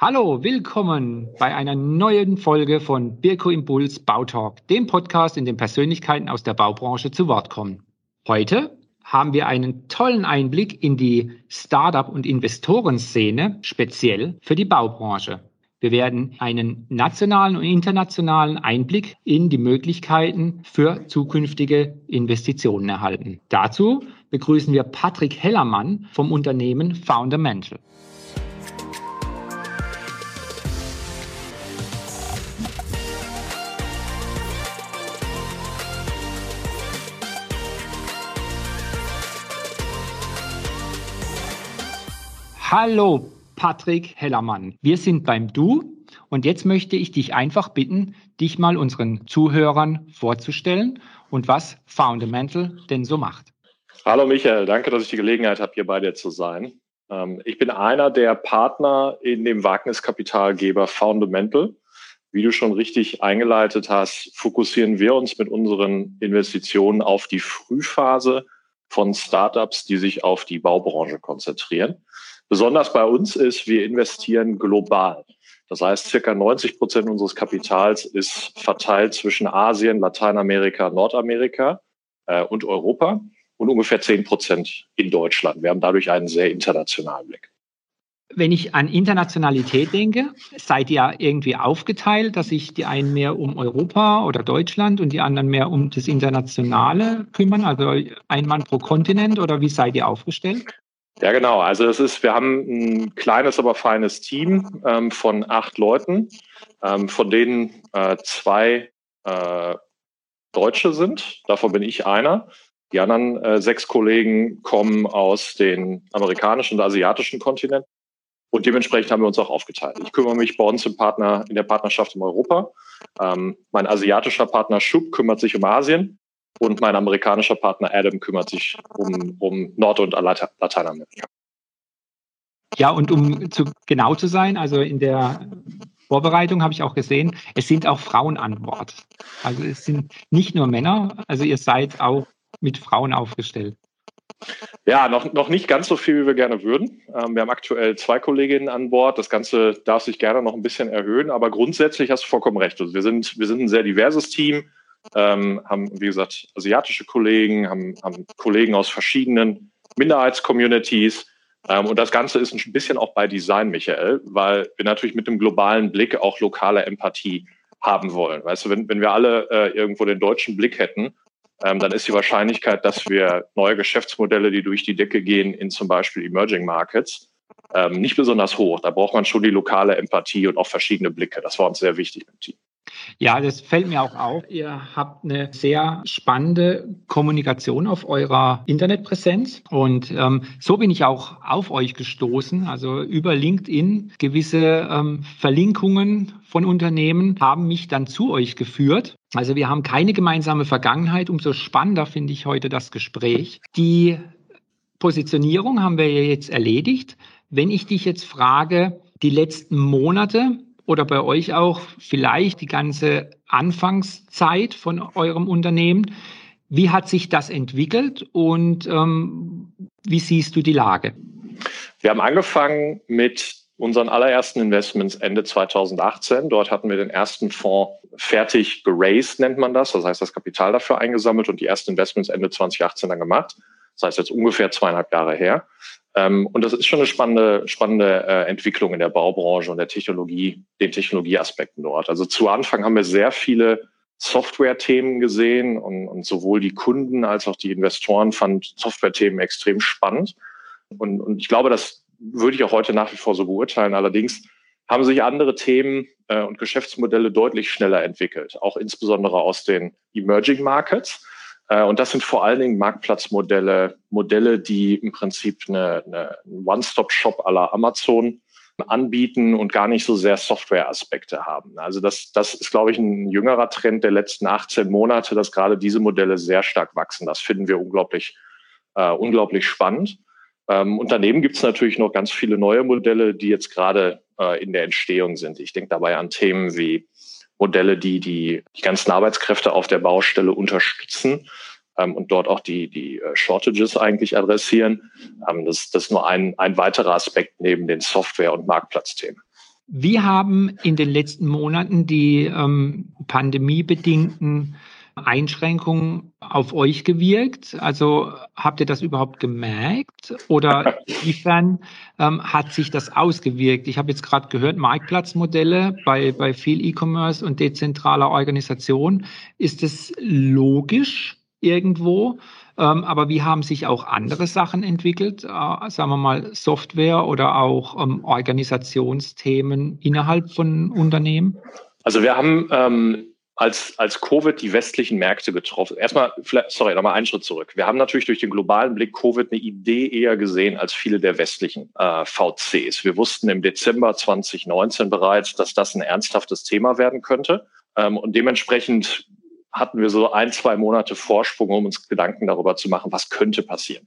Hallo, willkommen bei einer neuen Folge von Birko Impuls Bautalk, dem Podcast, in dem Persönlichkeiten aus der Baubranche zu Wort kommen. Heute haben wir einen tollen Einblick in die Startup- und Investorenszene, speziell für die Baubranche. Wir werden einen nationalen und internationalen Einblick in die Möglichkeiten für zukünftige Investitionen erhalten. Dazu begrüßen wir Patrick Hellermann vom Unternehmen Fundamental. Hallo, Patrick Hellermann. Wir sind beim Du und jetzt möchte ich dich einfach bitten, dich mal unseren Zuhörern vorzustellen und was Fundamental denn so macht. Hallo Michael, danke, dass ich die Gelegenheit habe, hier bei dir zu sein. Ähm, ich bin einer der Partner in dem Wagniskapitalgeber Fundamental. Wie du schon richtig eingeleitet hast, fokussieren wir uns mit unseren Investitionen auf die Frühphase von Startups, die sich auf die Baubranche konzentrieren. Besonders bei uns ist, wir investieren global. Das heißt, circa 90 Prozent unseres Kapitals ist verteilt zwischen Asien, Lateinamerika, Nordamerika äh, und Europa und ungefähr 10 Prozent in Deutschland. Wir haben dadurch einen sehr internationalen Blick. Wenn ich an Internationalität denke, seid ihr irgendwie aufgeteilt, dass sich die einen mehr um Europa oder Deutschland und die anderen mehr um das Internationale kümmern? Also ein Mann pro Kontinent oder wie seid ihr aufgestellt? Ja, genau. Also es ist, wir haben ein kleines, aber feines Team ähm, von acht Leuten, ähm, von denen äh, zwei äh, Deutsche sind. Davon bin ich einer. Die anderen äh, sechs Kollegen kommen aus den amerikanischen und asiatischen Kontinenten. Und dementsprechend haben wir uns auch aufgeteilt. Ich kümmere mich bei uns im Partner, in der Partnerschaft in Europa. Ähm, mein asiatischer Partner Schub kümmert sich um Asien und mein amerikanischer Partner Adam kümmert sich um, um Nord- und Lateinamerika. Ja, und um zu, genau zu sein, also in der Vorbereitung habe ich auch gesehen, es sind auch Frauen an Bord. Also es sind nicht nur Männer, also ihr seid auch mit Frauen aufgestellt. Ja, noch, noch nicht ganz so viel, wie wir gerne würden. Ähm, wir haben aktuell zwei Kolleginnen an Bord. Das Ganze darf sich gerne noch ein bisschen erhöhen, aber grundsätzlich hast du vollkommen recht. Also wir sind, wir sind ein sehr diverses Team ähm, haben, wie gesagt, asiatische Kollegen, haben, haben Kollegen aus verschiedenen Minderheitscommunities. Ähm, und das Ganze ist ein bisschen auch bei Design, Michael, weil wir natürlich mit einem globalen Blick auch lokale Empathie haben wollen. Weißt du, wenn, wenn wir alle äh, irgendwo den deutschen Blick hätten, ähm, dann ist die Wahrscheinlichkeit, dass wir neue Geschäftsmodelle, die durch die Decke gehen, in zum Beispiel Emerging Markets, ähm, nicht besonders hoch. Da braucht man schon die lokale Empathie und auch verschiedene Blicke. Das war uns sehr wichtig im Team. Ja, das fällt mir auch auf. Ihr habt eine sehr spannende Kommunikation auf eurer Internetpräsenz. Und ähm, so bin ich auch auf euch gestoßen. Also über LinkedIn gewisse ähm, Verlinkungen von Unternehmen haben mich dann zu euch geführt. Also wir haben keine gemeinsame Vergangenheit. Umso spannender finde ich heute das Gespräch. Die Positionierung haben wir jetzt erledigt. Wenn ich dich jetzt frage, die letzten Monate, oder bei euch auch vielleicht die ganze Anfangszeit von eurem Unternehmen. Wie hat sich das entwickelt und ähm, wie siehst du die Lage? Wir haben angefangen mit unseren allerersten Investments Ende 2018. Dort hatten wir den ersten Fonds fertig geraced, nennt man das. Das heißt, das Kapital dafür eingesammelt und die ersten Investments Ende 2018 dann gemacht. Das heißt, jetzt ungefähr zweieinhalb Jahre her. Ähm, und das ist schon eine spannende, spannende äh, Entwicklung in der Baubranche und der Technologie, den Technologieaspekten dort. Also zu Anfang haben wir sehr viele Software-Themen gesehen und, und sowohl die Kunden als auch die Investoren fanden Software-Themen extrem spannend. Und, und ich glaube, das würde ich auch heute nach wie vor so beurteilen. Allerdings haben sich andere Themen äh, und Geschäftsmodelle deutlich schneller entwickelt, auch insbesondere aus den Emerging Markets. Äh, und das sind vor allen Dingen Marktplatzmodelle, Modelle, die im Prinzip eine, eine One-Stop-Shop aller Amazon anbieten und gar nicht so sehr Software-Aspekte haben. Also das, das ist, glaube ich, ein jüngerer Trend der letzten 18 Monate, dass gerade diese Modelle sehr stark wachsen. Das finden wir unglaublich, äh, unglaublich spannend. Ähm, und daneben gibt es natürlich noch ganz viele neue Modelle, die jetzt gerade äh, in der Entstehung sind. Ich denke dabei an Themen wie Modelle, die die, die ganzen Arbeitskräfte auf der Baustelle unterstützen ähm, und dort auch die, die äh, Shortages eigentlich adressieren. Ähm, das, das ist nur ein, ein weiterer Aspekt neben den Software- und Marktplatzthemen. Wie haben in den letzten Monaten die ähm, pandemiebedingten Einschränkungen auf euch gewirkt? Also habt ihr das überhaupt gemerkt oder inwiefern ähm, hat sich das ausgewirkt? Ich habe jetzt gerade gehört, Marktplatzmodelle bei, bei viel E-Commerce und dezentraler Organisation. Ist es logisch irgendwo? Ähm, aber wie haben sich auch andere Sachen entwickelt, äh, sagen wir mal Software oder auch ähm, Organisationsthemen innerhalb von Unternehmen? Also wir haben ähm, als, als Covid die westlichen Märkte getroffen. Erstmal, sorry, nochmal einen Schritt zurück. Wir haben natürlich durch den globalen Blick Covid eine Idee eher gesehen als viele der westlichen äh, VCs. Wir wussten im Dezember 2019 bereits, dass das ein ernsthaftes Thema werden könnte. Ähm, und dementsprechend hatten wir so ein, zwei Monate Vorsprung, um uns Gedanken darüber zu machen, was könnte passieren.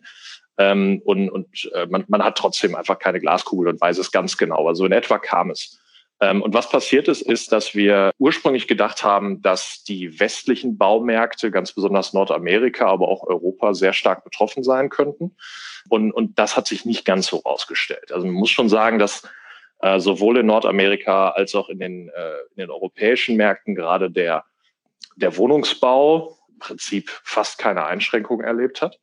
Ähm, und und äh, man, man hat trotzdem einfach keine Glaskugel und weiß es ganz genau. Also in etwa kam es. Ähm, und was passiert ist, ist, dass wir ursprünglich gedacht haben, dass die westlichen Baumärkte, ganz besonders Nordamerika, aber auch Europa, sehr stark betroffen sein könnten. Und, und das hat sich nicht ganz so rausgestellt. Also man muss schon sagen, dass äh, sowohl in Nordamerika als auch in den, äh, in den europäischen Märkten gerade der der Wohnungsbau im Prinzip fast keine Einschränkungen erlebt hat.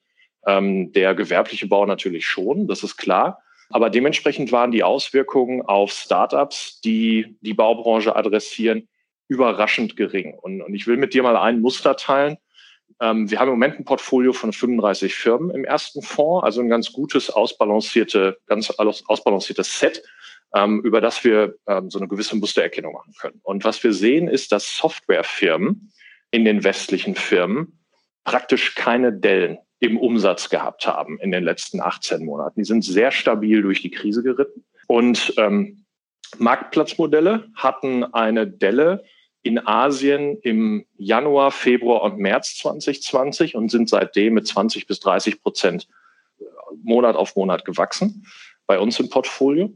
Ähm, der gewerbliche Bau natürlich schon, das ist klar. Aber dementsprechend waren die Auswirkungen auf Startups, die die Baubranche adressieren, überraschend gering. Und, und ich will mit dir mal ein Muster teilen. Ähm, wir haben im Moment ein Portfolio von 35 Firmen im ersten Fonds, also ein ganz gutes, ausbalancierte, ganz ausbalanciertes Set, ähm, über das wir ähm, so eine gewisse Mustererkennung machen können. Und was wir sehen, ist, dass Softwarefirmen in den westlichen Firmen praktisch keine Dellen im Umsatz gehabt haben in den letzten 18 Monaten. Die sind sehr stabil durch die Krise geritten. Und ähm, Marktplatzmodelle hatten eine Delle in Asien im Januar, Februar und März 2020 und sind seitdem mit 20 bis 30 Prozent äh, Monat auf Monat gewachsen bei uns im Portfolio.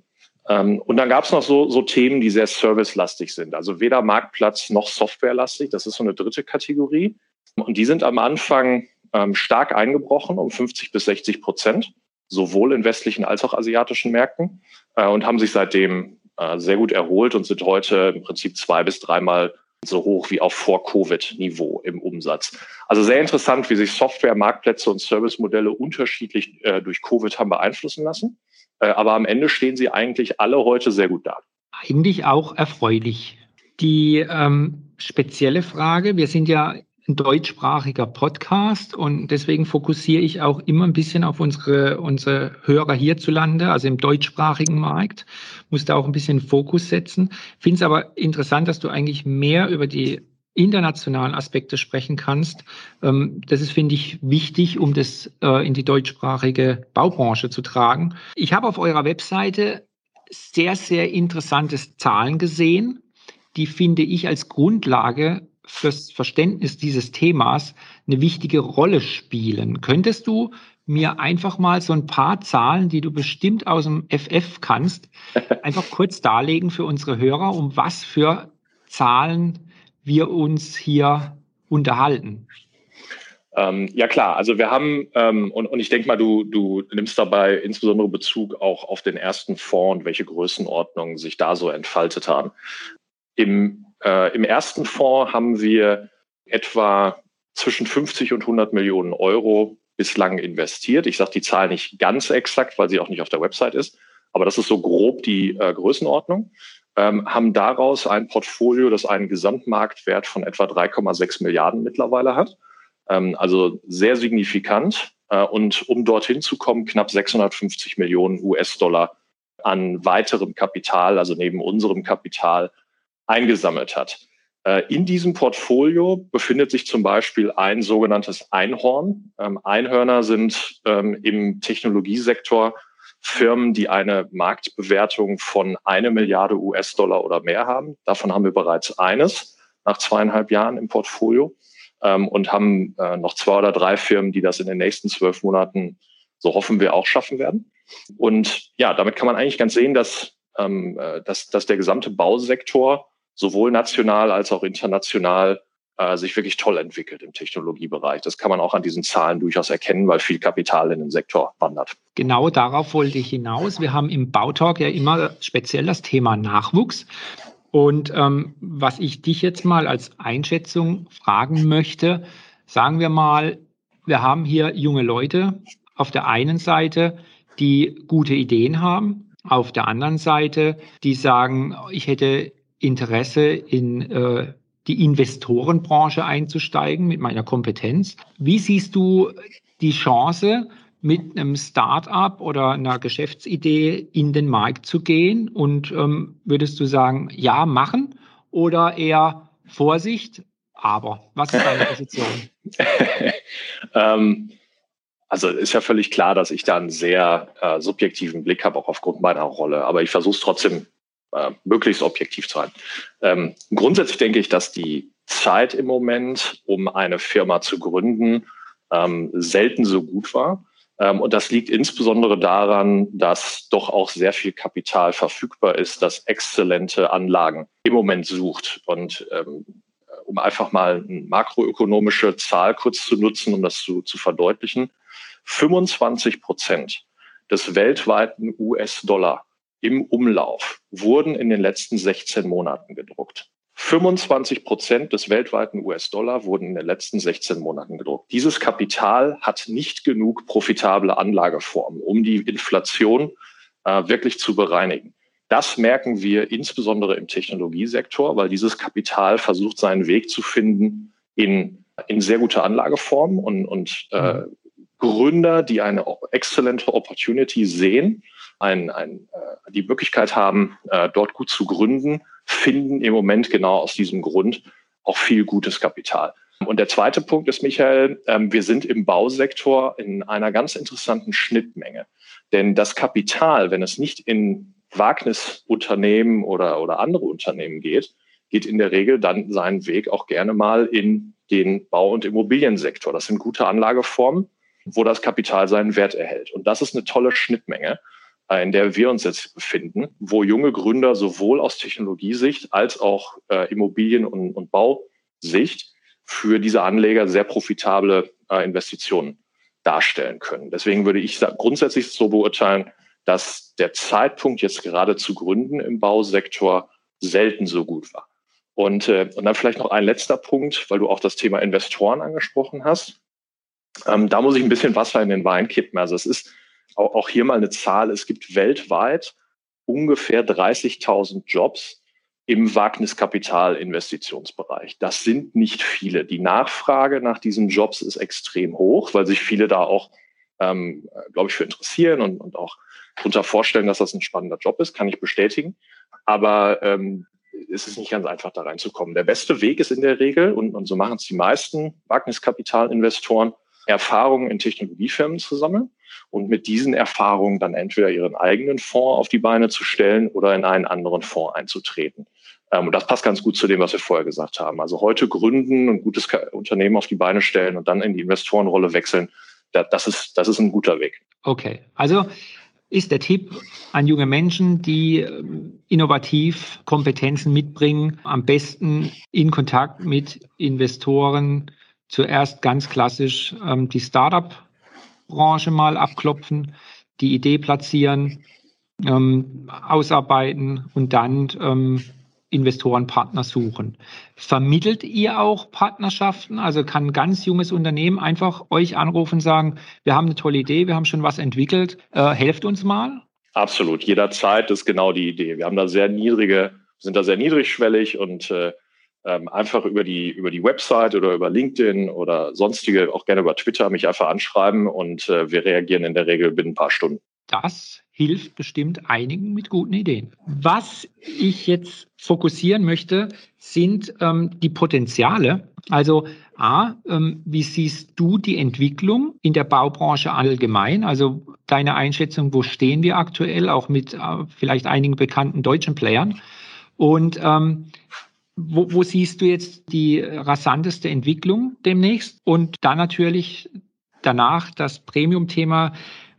Ähm, und dann gab es noch so, so Themen, die sehr servicelastig sind. Also weder Marktplatz noch softwarelastig. Das ist so eine dritte Kategorie. Und die sind am Anfang ähm, stark eingebrochen, um 50 bis 60 Prozent, sowohl in westlichen als auch asiatischen Märkten äh, und haben sich seitdem äh, sehr gut erholt und sind heute im Prinzip zwei bis dreimal so hoch wie auf Vor-Covid-Niveau im Umsatz. Also sehr interessant, wie sich Software, Marktplätze und Servicemodelle unterschiedlich äh, durch Covid haben beeinflussen lassen. Äh, aber am Ende stehen sie eigentlich alle heute sehr gut da. Eigentlich auch erfreulich. Die ähm, spezielle Frage, wir sind ja ein deutschsprachiger Podcast und deswegen fokussiere ich auch immer ein bisschen auf unsere, unsere Hörer hierzulande, also im deutschsprachigen Markt, muss da auch ein bisschen Fokus setzen. Finde es aber interessant, dass du eigentlich mehr über die internationalen Aspekte sprechen kannst. Ähm, das ist, finde ich, wichtig, um das äh, in die deutschsprachige Baubranche zu tragen. Ich habe auf eurer Webseite sehr, sehr interessante Zahlen gesehen, die finde ich als Grundlage fürs Verständnis dieses Themas eine wichtige Rolle spielen. Könntest du mir einfach mal so ein paar Zahlen, die du bestimmt aus dem FF kannst, einfach kurz darlegen für unsere Hörer, um was für Zahlen wir uns hier unterhalten? Ähm, ja klar, also wir haben, ähm, und, und ich denke mal, du, du nimmst dabei insbesondere Bezug auch auf den ersten Fonds und welche Größenordnungen sich da so entfaltet haben. Im, äh, Im ersten Fonds haben wir etwa zwischen 50 und 100 Millionen Euro bislang investiert. Ich sage die Zahl nicht ganz exakt, weil sie auch nicht auf der Website ist, aber das ist so grob die äh, Größenordnung ähm, haben daraus ein Portfolio, das einen Gesamtmarktwert von etwa 3,6 Milliarden mittlerweile hat. Ähm, also sehr signifikant. Äh, und um dorthin zu kommen, knapp 650 Millionen US-Dollar an weiterem Kapital, also neben unserem Kapital, eingesammelt hat. Äh, in diesem Portfolio befindet sich zum Beispiel ein sogenanntes Einhorn. Ähm, Einhörner sind ähm, im Technologiesektor Firmen, die eine Marktbewertung von eine Milliarde US-Dollar oder mehr haben. Davon haben wir bereits eines nach zweieinhalb Jahren im Portfolio ähm, und haben äh, noch zwei oder drei Firmen, die das in den nächsten zwölf Monaten, so hoffen wir, auch schaffen werden. Und ja, damit kann man eigentlich ganz sehen, dass, äh, dass, dass der gesamte Bausektor sowohl national als auch international äh, sich wirklich toll entwickelt im Technologiebereich. Das kann man auch an diesen Zahlen durchaus erkennen, weil viel Kapital in den Sektor wandert. Genau darauf wollte ich hinaus. Wir haben im Bautalk ja immer speziell das Thema Nachwuchs. Und ähm, was ich dich jetzt mal als Einschätzung fragen möchte, sagen wir mal, wir haben hier junge Leute auf der einen Seite, die gute Ideen haben, auf der anderen Seite, die sagen, ich hätte Interesse in äh, die Investorenbranche einzusteigen mit meiner Kompetenz. Wie siehst du die Chance, mit einem Start-up oder einer Geschäftsidee in den Markt zu gehen? Und ähm, würdest du sagen, ja, machen oder eher Vorsicht, aber? Was ist deine Position? ähm, also ist ja völlig klar, dass ich da einen sehr äh, subjektiven Blick habe, auch aufgrund meiner Rolle. Aber ich versuche es trotzdem äh, möglichst objektiv zu sein. Ähm, grundsätzlich denke ich, dass die Zeit im Moment, um eine Firma zu gründen, ähm, selten so gut war. Ähm, und das liegt insbesondere daran, dass doch auch sehr viel Kapital verfügbar ist, das exzellente Anlagen im Moment sucht. Und ähm, um einfach mal eine makroökonomische Zahl kurz zu nutzen, um das zu, zu verdeutlichen. 25 Prozent des weltweiten US-Dollar im Umlauf wurden in den letzten 16 Monaten gedruckt. 25 Prozent des weltweiten US-Dollar wurden in den letzten 16 Monaten gedruckt. Dieses Kapital hat nicht genug profitable Anlageformen, um die Inflation äh, wirklich zu bereinigen. Das merken wir insbesondere im Technologiesektor, weil dieses Kapital versucht, seinen Weg zu finden in, in sehr gute Anlageformen und, und äh, mhm. Gründer, die eine exzellente Opportunity sehen, ein, ein, äh, die Möglichkeit haben, äh, dort gut zu gründen, finden im Moment genau aus diesem Grund auch viel gutes Kapital. Und der zweite Punkt ist, Michael, ähm, wir sind im Bausektor in einer ganz interessanten Schnittmenge. Denn das Kapital, wenn es nicht in Wagnisunternehmen oder, oder andere Unternehmen geht, geht in der Regel dann seinen Weg auch gerne mal in den Bau- und Immobiliensektor. Das sind gute Anlageformen wo das Kapital seinen Wert erhält. Und das ist eine tolle Schnittmenge, in der wir uns jetzt befinden, wo junge Gründer sowohl aus Technologiesicht als auch äh, Immobilien- und, und Bausicht für diese Anleger sehr profitable äh, Investitionen darstellen können. Deswegen würde ich grundsätzlich so beurteilen, dass der Zeitpunkt jetzt gerade zu gründen im Bausektor selten so gut war. Und, äh, und dann vielleicht noch ein letzter Punkt, weil du auch das Thema Investoren angesprochen hast. Ähm, da muss ich ein bisschen Wasser in den Wein kippen. Also es ist auch, hier mal eine Zahl. Es gibt weltweit ungefähr 30.000 Jobs im Wagniskapitalinvestitionsbereich. Das sind nicht viele. Die Nachfrage nach diesen Jobs ist extrem hoch, weil sich viele da auch, ähm, glaube ich, für interessieren und, und auch darunter vorstellen, dass das ein spannender Job ist, kann ich bestätigen. Aber ähm, es ist nicht ganz einfach, da reinzukommen. Der beste Weg ist in der Regel, und, und so machen es die meisten Wagniskapitalinvestoren, Erfahrungen in Technologiefirmen zu sammeln und mit diesen Erfahrungen dann entweder ihren eigenen Fonds auf die Beine zu stellen oder in einen anderen Fonds einzutreten. Ähm, und das passt ganz gut zu dem, was wir vorher gesagt haben. Also heute gründen, ein gutes Unternehmen auf die Beine stellen und dann in die Investorenrolle wechseln, das ist, das ist ein guter Weg. Okay, also ist der Tipp an junge Menschen, die ähm, innovativ Kompetenzen mitbringen, am besten in Kontakt mit Investoren, zuerst ganz klassisch ähm, die Startup-Branche mal abklopfen, die Idee platzieren, ähm, ausarbeiten und dann ähm, Investorenpartner suchen. Vermittelt ihr auch Partnerschaften? Also kann ein ganz junges Unternehmen einfach euch anrufen und sagen, wir haben eine tolle Idee, wir haben schon was entwickelt, äh, helft uns mal? Absolut, jederzeit ist genau die Idee. Wir haben da sehr niedrige, sind da sehr niedrigschwellig und äh, ähm, einfach über die, über die Website oder über LinkedIn oder sonstige, auch gerne über Twitter, mich einfach anschreiben und äh, wir reagieren in der Regel binnen ein paar Stunden. Das hilft bestimmt einigen mit guten Ideen. Was ich jetzt fokussieren möchte, sind ähm, die Potenziale. Also A, ähm, wie siehst du die Entwicklung in der Baubranche allgemein? Also deine Einschätzung, wo stehen wir aktuell, auch mit äh, vielleicht einigen bekannten deutschen Playern? Und ähm, wo, wo siehst du jetzt die rasanteste Entwicklung demnächst? Und dann natürlich danach das Premium-Thema.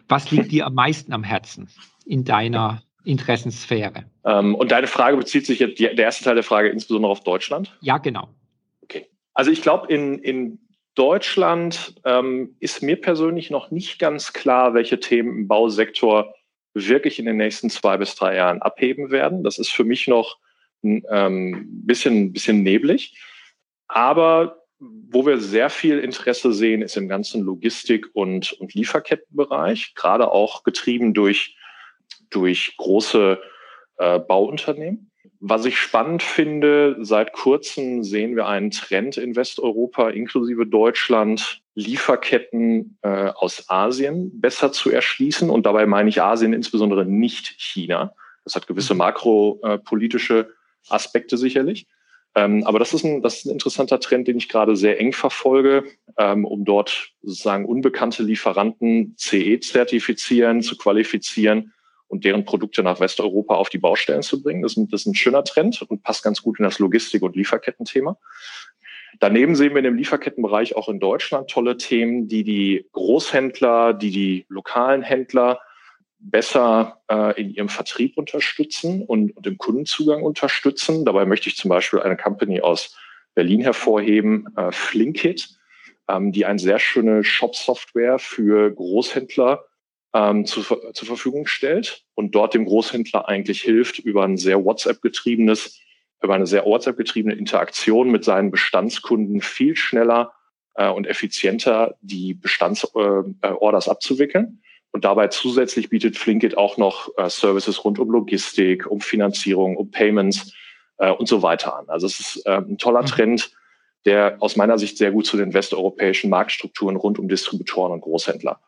Was liegt dir am meisten am Herzen in deiner Interessenssphäre? Ähm, und deine Frage bezieht sich jetzt, der erste Teil der Frage insbesondere auf Deutschland? Ja, genau. Okay. Also ich glaube, in, in Deutschland ähm, ist mir persönlich noch nicht ganz klar, welche Themen im Bausektor wirklich in den nächsten zwei bis drei Jahren abheben werden. Das ist für mich noch ähm, bisschen, bisschen neblig. Aber wo wir sehr viel Interesse sehen, ist im ganzen Logistik- und, und Lieferkettenbereich, gerade auch getrieben durch, durch große äh, Bauunternehmen. Was ich spannend finde, seit kurzem sehen wir einen Trend in Westeuropa, inklusive Deutschland, Lieferketten äh, aus Asien besser zu erschließen. Und dabei meine ich Asien insbesondere nicht China. Das hat gewisse mhm. makropolitische Aspekte sicherlich. Ähm, aber das ist, ein, das ist ein interessanter Trend, den ich gerade sehr eng verfolge, ähm, um dort sozusagen unbekannte Lieferanten CE zertifizieren, zu qualifizieren und deren Produkte nach Westeuropa auf die Baustellen zu bringen. Das ist, das ist ein schöner Trend und passt ganz gut in das Logistik- und Lieferkettenthema. Daneben sehen wir in dem Lieferkettenbereich auch in Deutschland tolle Themen, die die Großhändler, die die lokalen Händler besser äh, in ihrem Vertrieb unterstützen und, und im Kundenzugang unterstützen. Dabei möchte ich zum Beispiel eine Company aus Berlin hervorheben, äh, Flinkit, ähm, die eine sehr schöne Shop-Software für Großhändler ähm, zu, zur Verfügung stellt und dort dem Großhändler eigentlich hilft, über ein sehr WhatsApp-getriebenes, über eine sehr WhatsApp-getriebene Interaktion mit seinen Bestandskunden viel schneller äh, und effizienter die Bestandsorders äh, abzuwickeln. Und dabei zusätzlich bietet Flinkit auch noch äh, Services rund um Logistik, um Finanzierung, um Payments äh, und so weiter an. Also es ist äh, ein toller mhm. Trend, der aus meiner Sicht sehr gut zu den westeuropäischen Marktstrukturen rund um Distributoren und Großhändler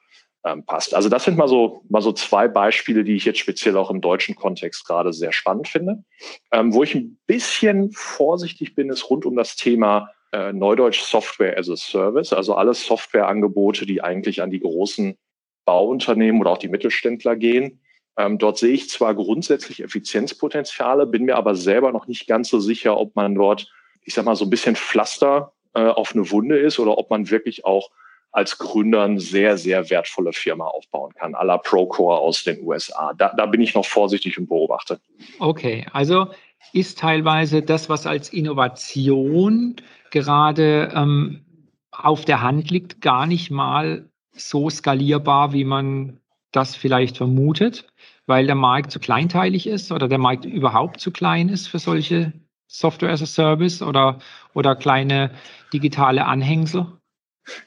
ähm, passt. Also das sind mal so, mal so zwei Beispiele, die ich jetzt speziell auch im deutschen Kontext gerade sehr spannend finde. Ähm, wo ich ein bisschen vorsichtig bin, ist rund um das Thema äh, Neudeutsch Software as a Service, also alle Softwareangebote, die eigentlich an die großen Bauunternehmen oder auch die Mittelständler gehen. Ähm, dort sehe ich zwar grundsätzlich Effizienzpotenziale, bin mir aber selber noch nicht ganz so sicher, ob man dort, ich sag mal, so ein bisschen Pflaster äh, auf eine Wunde ist oder ob man wirklich auch als Gründer eine sehr, sehr wertvolle Firma aufbauen kann, à la Procore aus den USA. Da, da bin ich noch vorsichtig und beobachte. Okay, also ist teilweise das, was als Innovation gerade ähm, auf der Hand liegt, gar nicht mal so skalierbar, wie man das vielleicht vermutet, weil der Markt zu kleinteilig ist oder der Markt überhaupt zu klein ist für solche Software as a Service oder, oder kleine digitale Anhängsel?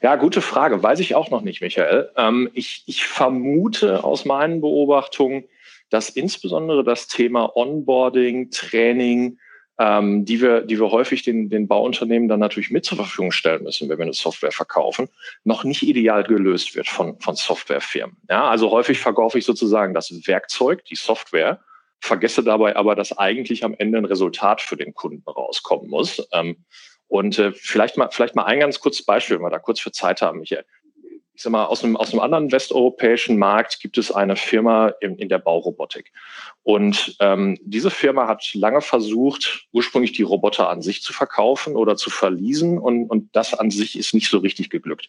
Ja, gute Frage. Weiß ich auch noch nicht, Michael. Ähm, ich, ich vermute aus meinen Beobachtungen, dass insbesondere das Thema Onboarding, Training, ähm, die, wir, die wir häufig den, den Bauunternehmen dann natürlich mit zur Verfügung stellen müssen, wenn wir eine Software verkaufen, noch nicht ideal gelöst wird von, von Softwarefirmen. Ja, also häufig verkaufe ich sozusagen das Werkzeug, die Software, vergesse dabei aber, dass eigentlich am Ende ein Resultat für den Kunden rauskommen muss. Ähm, und äh, vielleicht mal, vielleicht mal ein ganz kurzes Beispiel, wenn wir da kurz für Zeit haben, Michael. Ich sag mal, aus einem, aus einem anderen westeuropäischen Markt gibt es eine Firma in, in der Baurobotik. Und ähm, diese Firma hat lange versucht, ursprünglich die Roboter an sich zu verkaufen oder zu verließen und, und das an sich ist nicht so richtig geglückt.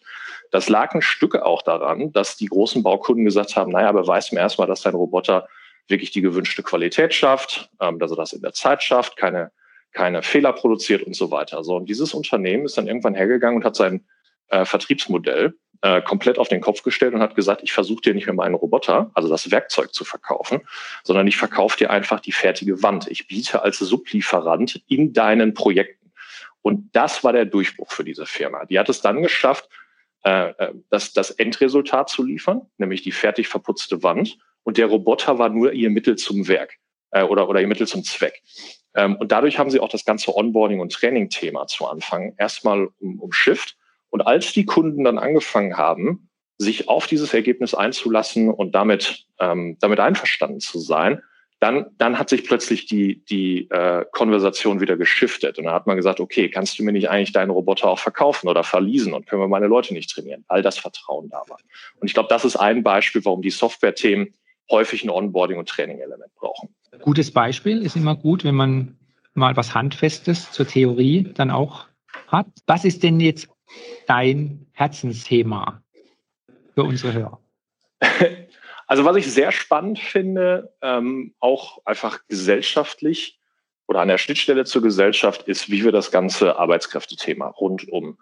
Das lag ein Stück auch daran, dass die großen Baukunden gesagt haben, naja, beweis mir erstmal, dass dein Roboter wirklich die gewünschte Qualität schafft, ähm, dass er das in der Zeit schafft, keine keine Fehler produziert und so weiter. So, und dieses Unternehmen ist dann irgendwann hergegangen und hat sein äh, Vertriebsmodell äh, komplett auf den Kopf gestellt und hat gesagt, ich versuche dir nicht mehr meinen Roboter, also das Werkzeug zu verkaufen, sondern ich verkaufe dir einfach die fertige Wand. Ich biete als Sublieferant in deinen Projekten. Und das war der Durchbruch für diese Firma. Die hat es dann geschafft, äh, äh das, das Endresultat zu liefern, nämlich die fertig verputzte Wand. Und der Roboter war nur ihr Mittel zum Werk äh, oder, oder ihr Mittel zum Zweck. Ähm, und dadurch haben sie auch das ganze Onboarding- und Training-Thema zu Anfang erstmal um, umschifft. Und als die Kunden dann angefangen haben, sich auf dieses Ergebnis einzulassen und damit, ähm, damit einverstanden zu sein, dann, dann hat sich plötzlich die, die äh, Konversation wieder geschiftet. Und dann hat man gesagt, okay, kannst du mir nicht eigentlich deinen Roboter auch verkaufen oder verließen und können wir meine Leute nicht trainieren? All das Vertrauen da war. Und ich glaube, das ist ein Beispiel, warum die Software-Themen häufig ein Onboarding- und Training-Element brauchen. Gutes Beispiel ist immer gut, wenn man mal was Handfestes zur Theorie dann auch hat. Was ist denn jetzt dein Herzensthema für unsere Hörer? Also was ich sehr spannend finde, ähm, auch einfach gesellschaftlich oder an der Schnittstelle zur Gesellschaft ist, wie wir das ganze Arbeitskräftethema rund um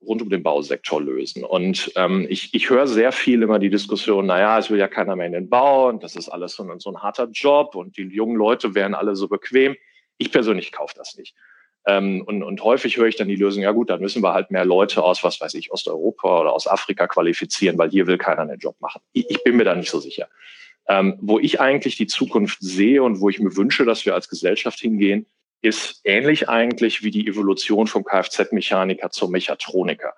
rund um den Bausektor lösen. Und ähm, ich, ich höre sehr viel immer die Diskussion, naja, es will ja keiner mehr in den Bau und das ist alles so ein, so ein harter Job und die jungen Leute wären alle so bequem. Ich persönlich kaufe das nicht. Ähm, und, und häufig höre ich dann die Lösung, ja gut, dann müssen wir halt mehr Leute aus, was weiß ich, Osteuropa oder aus Afrika qualifizieren, weil hier will keiner einen Job machen. Ich, ich bin mir da nicht so sicher. Ähm, wo ich eigentlich die Zukunft sehe und wo ich mir wünsche, dass wir als Gesellschaft hingehen, ist ähnlich eigentlich wie die Evolution vom Kfz-Mechaniker zum Mechatroniker.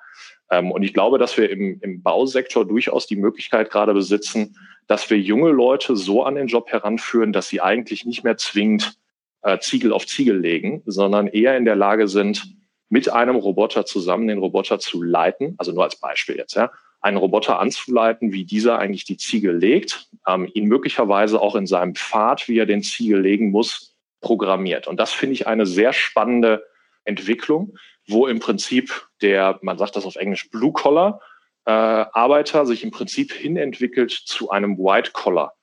Ähm, und ich glaube, dass wir im, im Bausektor durchaus die Möglichkeit gerade besitzen, dass wir junge Leute so an den Job heranführen, dass sie eigentlich nicht mehr zwingend äh, Ziegel auf Ziegel legen, sondern eher in der Lage sind, mit einem Roboter zusammen den Roboter zu leiten, also nur als Beispiel jetzt, ja, einen Roboter anzuleiten, wie dieser eigentlich die Ziegel legt, ähm, ihn möglicherweise auch in seinem Pfad, wie er den Ziegel legen muss, programmiert. Und das finde ich eine sehr spannende Entwicklung, wo im Prinzip der, man sagt das auf Englisch, Blue Collar äh, Arbeiter sich im Prinzip hinentwickelt zu einem White Collar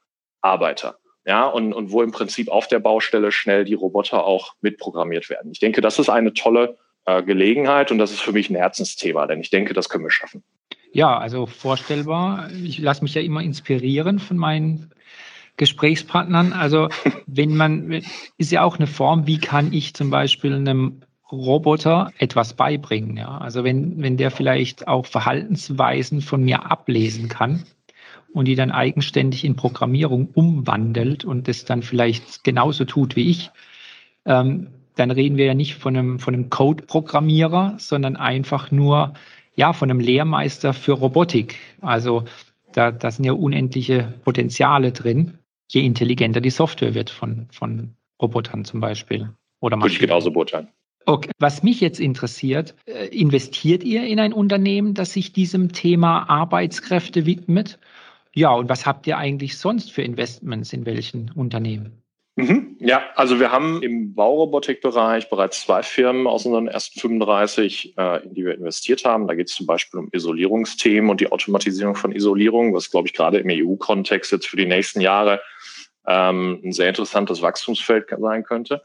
Arbeiter ja, und, und wo im Prinzip auf der Baustelle schnell die Roboter auch mitprogrammiert werden. Ich denke, das ist eine tolle äh, Gelegenheit und das ist für mich ein Herzensthema, denn ich denke, das können wir schaffen. Ja, also vorstellbar. Ich lasse mich ja immer inspirieren von meinen Gesprächspartnern. Also wenn man, ist ja auch eine Form, wie kann ich zum Beispiel einem Roboter etwas beibringen. Ja? Also wenn, wenn der vielleicht auch Verhaltensweisen von mir ablesen kann, und die dann eigenständig in Programmierung umwandelt und das dann vielleicht genauso tut wie ich, ähm, dann reden wir ja nicht von einem, von einem Code-Programmierer, sondern einfach nur ja, von einem Lehrmeister für Robotik. Also da, da sind ja unendliche Potenziale drin, je intelligenter die Software wird von, von Robotern zum Beispiel. Oder Würde ich genauso beurteilen. Okay. Was mich jetzt interessiert, äh, investiert ihr in ein Unternehmen, das sich diesem Thema Arbeitskräfte widmet? Ja, und was habt ihr eigentlich sonst für Investments in welchen Unternehmen? Mhm. Ja, also wir haben im Baurobotikbereich bereits zwei Firmen aus unseren ersten 35, äh, in die wir investiert haben. Da geht es zum Beispiel um Isolierungsthemen und die Automatisierung von Isolierung, was, glaube ich, gerade im EU-Kontext jetzt für die nächsten Jahre ähm, ein sehr interessantes Wachstumsfeld sein könnte.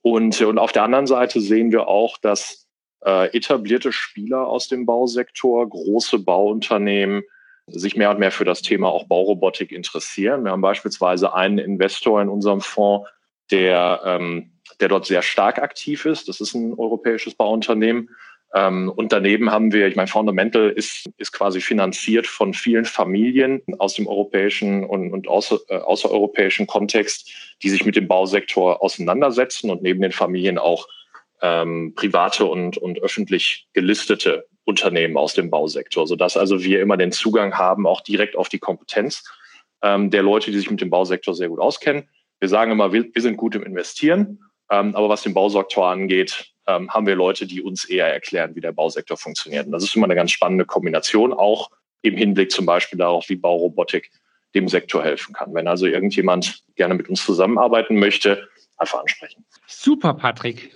Und, und auf der anderen Seite sehen wir auch, dass äh, etablierte Spieler aus dem Bausektor, große Bauunternehmen, sich mehr und mehr für das Thema auch Baurobotik interessieren. Wir haben beispielsweise einen Investor in unserem Fonds, der, ähm, der dort sehr stark aktiv ist. Das ist ein europäisches Bauunternehmen. Ähm, und daneben haben wir, ich meine, Fundamental ist, ist quasi finanziert von vielen Familien aus dem europäischen und, und außer, äh, außereuropäischen Kontext, die sich mit dem Bausektor auseinandersetzen und neben den Familien auch ähm, private und, und öffentlich gelistete Unternehmen aus dem Bausektor, sodass also wir immer den Zugang haben, auch direkt auf die Kompetenz ähm, der Leute, die sich mit dem Bausektor sehr gut auskennen. Wir sagen immer, wir, wir sind gut im Investieren, ähm, aber was den Bausektor angeht, ähm, haben wir Leute, die uns eher erklären, wie der Bausektor funktioniert. Und das ist immer eine ganz spannende Kombination, auch im Hinblick zum Beispiel darauf, wie Baurobotik dem Sektor helfen kann. Wenn also irgendjemand gerne mit uns zusammenarbeiten möchte, einfach ansprechen. Super, Patrick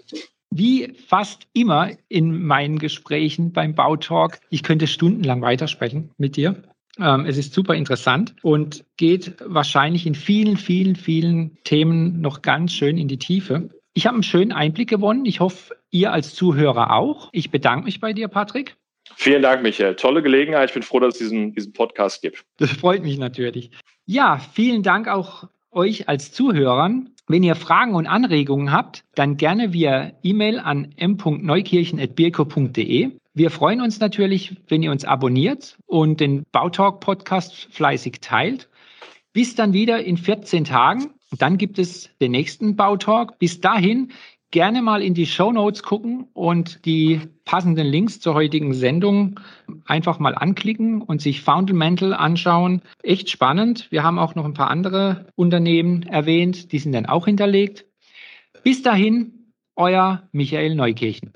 wie fast immer in meinen Gesprächen beim Bautalk, ich könnte stundenlang weitersprechen mit dir. Ähm, es ist super interessant und geht wahrscheinlich in vielen, vielen, vielen Themen noch ganz schön in die Tiefe. Ich habe einen schönen Einblick gewonnen. Ich hoffe, ihr als Zuhörer auch. Ich bedanke mich bei dir, Patrick. Vielen Dank, Michael. Tolle Gelegenheit. Ich bin froh, dass es diesen, diesen Podcast gibt. Das freut mich natürlich. Ja, vielen Dank auch euch als Zuhörern. Wenn ihr Fragen und Anregungen habt, dann gerne via E-Mail an m.neukirchen.birko.de. Wir freuen uns natürlich, wenn ihr uns abonniert und den Bautalk Podcast fleißig teilt. Bis dann wieder in 14 Tagen. Dann gibt es den nächsten Bautalk. Bis dahin gerne mal in die Show Notes gucken und die passenden Links zur heutigen Sendung einfach mal anklicken und sich Fundamental anschauen. Echt spannend. Wir haben auch noch ein paar andere Unternehmen erwähnt, die sind dann auch hinterlegt. Bis dahin, euer Michael Neukirchen.